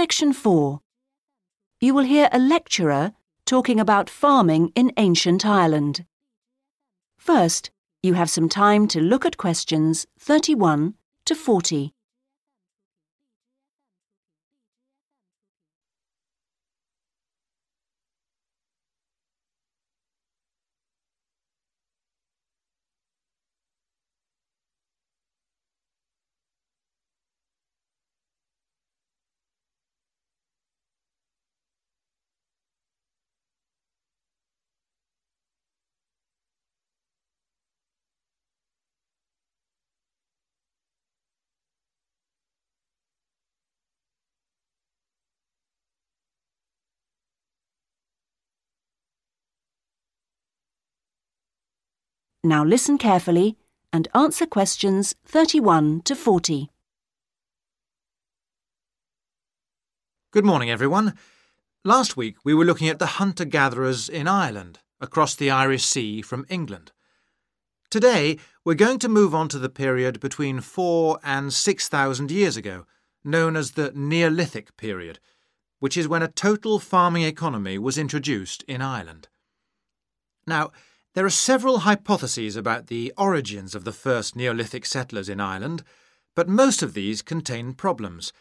Section 4. You will hear a lecturer talking about farming in ancient Ireland. First, you have some time to look at questions 31 to 40. Now listen carefully and answer questions 31 to 40. Good morning, everyone. Last week we were looking at the hunter gatherers in Ireland, across the Irish Sea from England. Today we're going to move on to the period between four and six thousand years ago, known as the Neolithic period, which is when a total farming economy was introduced in Ireland. Now, there are several hypotheses about the origins of the first Neolithic settlers in Ireland, but most of these contain problems.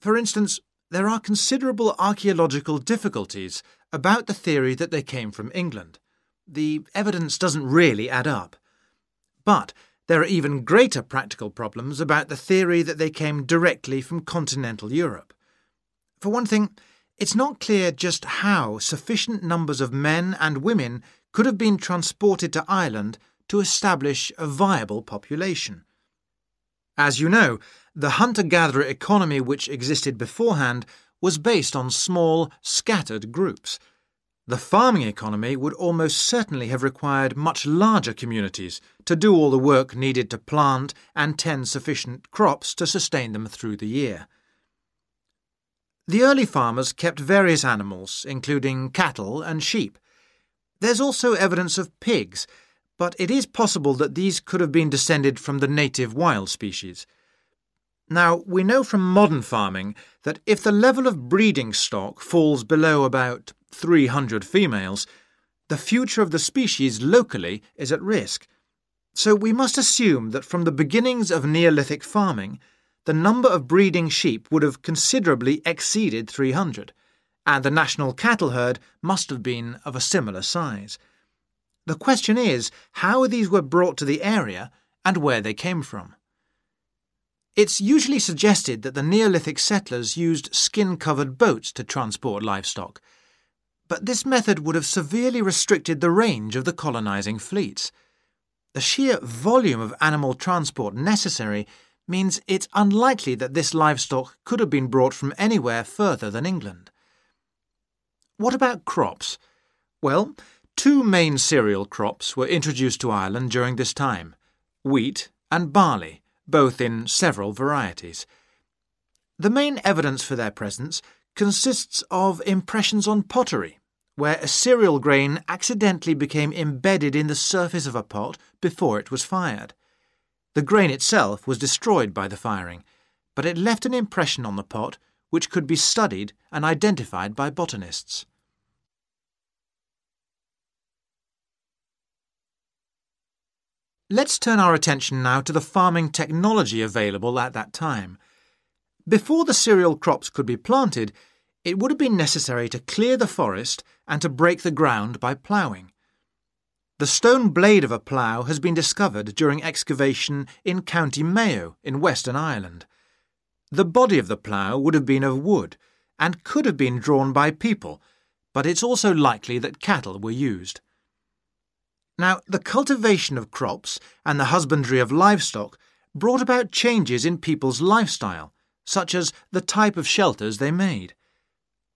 For instance, there are considerable archaeological difficulties about the theory that they came from England. The evidence doesn't really add up. But there are even greater practical problems about the theory that they came directly from continental Europe. For one thing, it's not clear just how sufficient numbers of men and women could have been transported to Ireland to establish a viable population. As you know, the hunter gatherer economy which existed beforehand was based on small, scattered groups. The farming economy would almost certainly have required much larger communities to do all the work needed to plant and tend sufficient crops to sustain them through the year. The early farmers kept various animals, including cattle and sheep, there's also evidence of pigs, but it is possible that these could have been descended from the native wild species. Now, we know from modern farming that if the level of breeding stock falls below about 300 females, the future of the species locally is at risk. So we must assume that from the beginnings of Neolithic farming, the number of breeding sheep would have considerably exceeded 300 and the national cattle herd must have been of a similar size. The question is how these were brought to the area and where they came from. It's usually suggested that the Neolithic settlers used skin covered boats to transport livestock, but this method would have severely restricted the range of the colonising fleets. The sheer volume of animal transport necessary means it's unlikely that this livestock could have been brought from anywhere further than England. What about crops? Well, two main cereal crops were introduced to Ireland during this time wheat and barley, both in several varieties. The main evidence for their presence consists of impressions on pottery, where a cereal grain accidentally became embedded in the surface of a pot before it was fired. The grain itself was destroyed by the firing, but it left an impression on the pot which could be studied and identified by botanists. Let's turn our attention now to the farming technology available at that time. Before the cereal crops could be planted, it would have been necessary to clear the forest and to break the ground by ploughing. The stone blade of a plough has been discovered during excavation in County Mayo in Western Ireland. The body of the plough would have been of wood and could have been drawn by people, but it's also likely that cattle were used. Now, the cultivation of crops and the husbandry of livestock brought about changes in people's lifestyle, such as the type of shelters they made.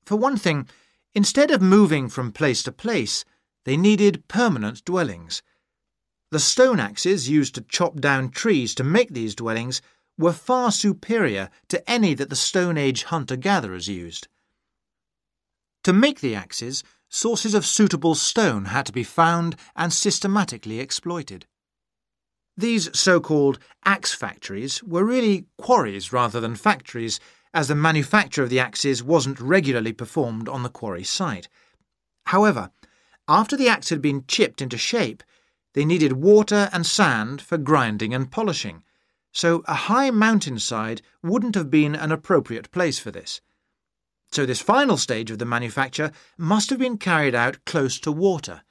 For one thing, instead of moving from place to place, they needed permanent dwellings. The stone axes used to chop down trees to make these dwellings were far superior to any that the Stone Age hunter gatherers used. To make the axes, sources of suitable stone had to be found and systematically exploited. These so called axe factories were really quarries rather than factories, as the manufacture of the axes wasn't regularly performed on the quarry site. However, after the axe had been chipped into shape, they needed water and sand for grinding and polishing, so a high mountainside wouldn't have been an appropriate place for this. So this final stage of the manufacture must have been carried out close to water,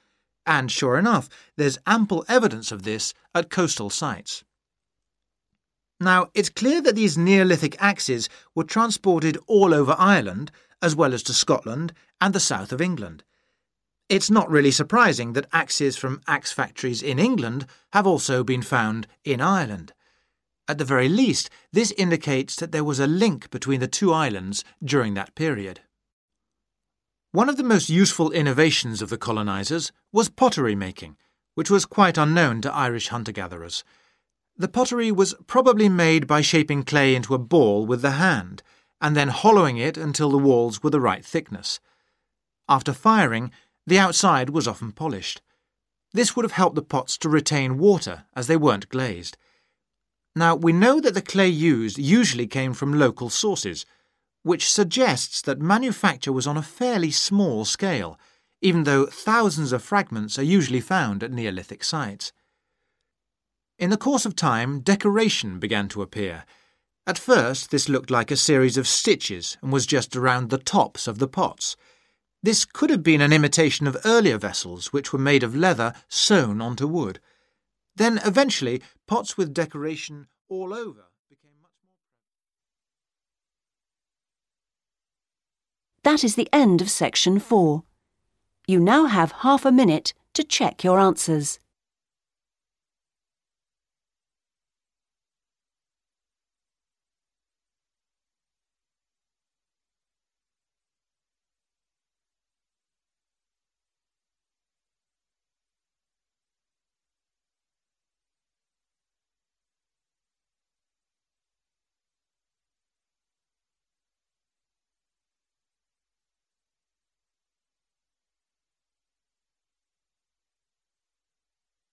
and sure enough, there's ample evidence of this at coastal sites. Now, it's clear that these Neolithic axes were transported all over Ireland, as well as to Scotland and the south of England. It's not really surprising that axes from axe factories in England have also been found in Ireland. At the very least, this indicates that there was a link between the two islands during that period. One of the most useful innovations of the colonisers was pottery making, which was quite unknown to Irish hunter gatherers. The pottery was probably made by shaping clay into a ball with the hand, and then hollowing it until the walls were the right thickness. After firing, the outside was often polished. This would have helped the pots to retain water as they weren't glazed. Now, we know that the clay used usually came from local sources, which suggests that manufacture was on a fairly small scale, even though thousands of fragments are usually found at Neolithic sites. In the course of time, decoration began to appear. At first, this looked like a series of stitches and was just around the tops of the pots. This could have been an imitation of earlier vessels which were made of leather sewn onto wood. Then, eventually, pots with decoration all over became much more. That is the end of section four. You now have half a minute to check your answers.